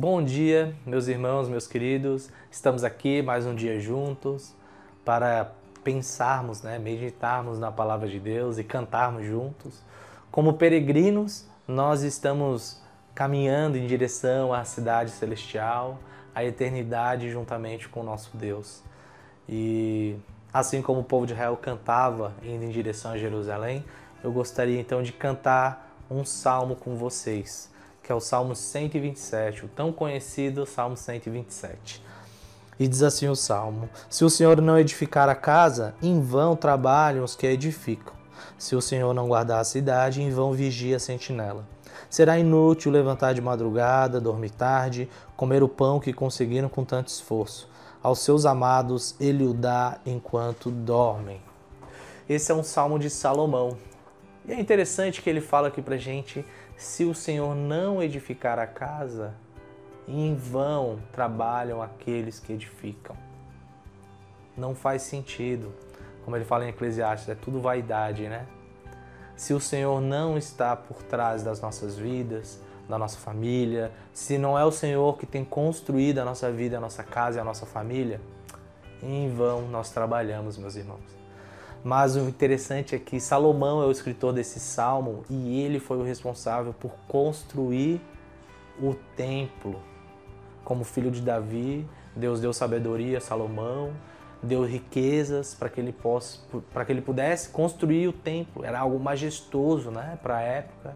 Bom dia, meus irmãos, meus queridos. Estamos aqui mais um dia juntos para pensarmos, né, meditarmos na palavra de Deus e cantarmos juntos. Como peregrinos, nós estamos caminhando em direção à cidade celestial, à eternidade juntamente com o nosso Deus. E assim como o povo de Israel cantava indo em direção a Jerusalém, eu gostaria então de cantar um salmo com vocês que é o Salmo 127, o tão conhecido Salmo 127. E diz assim o Salmo: Se o Senhor não edificar a casa, em vão trabalham os que a edificam. Se o Senhor não guardar a cidade, em vão vigia a sentinela. Será inútil levantar de madrugada, dormir tarde, comer o pão que conseguiram com tanto esforço. Aos seus amados ele o dá enquanto dormem. Esse é um salmo de Salomão. E é interessante que ele fala aqui pra gente se o Senhor não edificar a casa, em vão trabalham aqueles que edificam. Não faz sentido. Como ele fala em Eclesiastes, é tudo vaidade, né? Se o Senhor não está por trás das nossas vidas, da nossa família, se não é o Senhor que tem construído a nossa vida, a nossa casa e a nossa família, em vão nós trabalhamos, meus irmãos. Mas o interessante é que Salomão é o escritor desse salmo e ele foi o responsável por construir o templo. Como filho de Davi, Deus deu sabedoria a Salomão, deu riquezas para que ele possa, para que ele pudesse construir o templo. Era algo majestoso, né, para a época,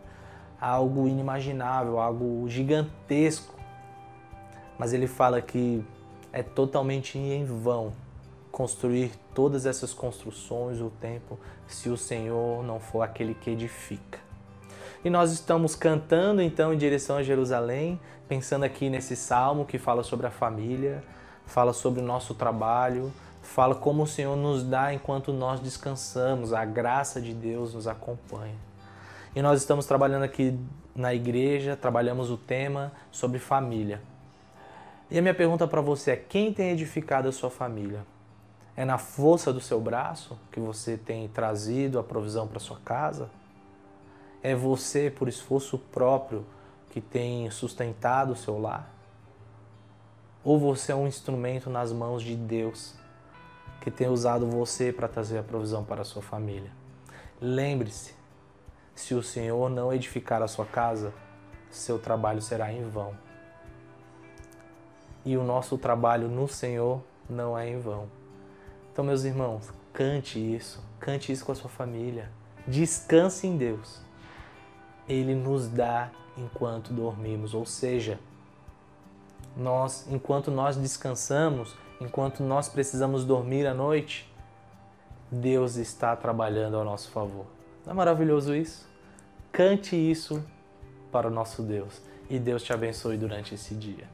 algo inimaginável, algo gigantesco. Mas ele fala que é totalmente em vão construir todas essas construções, o templo, se o Senhor não for aquele que edifica. E nós estamos cantando então em direção a Jerusalém, pensando aqui nesse salmo que fala sobre a família, fala sobre o nosso trabalho, fala como o Senhor nos dá enquanto nós descansamos, a graça de Deus nos acompanha. E nós estamos trabalhando aqui na igreja, trabalhamos o tema sobre família. E a minha pergunta para você é: quem tem edificado a sua família? É na força do seu braço que você tem trazido a provisão para sua casa? É você, por esforço próprio, que tem sustentado o seu lar? Ou você é um instrumento nas mãos de Deus que tem usado você para trazer a provisão para a sua família? Lembre-se, se o Senhor não edificar a sua casa, seu trabalho será em vão. E o nosso trabalho no Senhor não é em vão. Então, meus irmãos, cante isso, cante isso com a sua família. Descanse em Deus. Ele nos dá enquanto dormimos, ou seja, nós, enquanto nós descansamos, enquanto nós precisamos dormir à noite, Deus está trabalhando ao nosso favor. Não é maravilhoso isso? Cante isso para o nosso Deus e Deus te abençoe durante esse dia.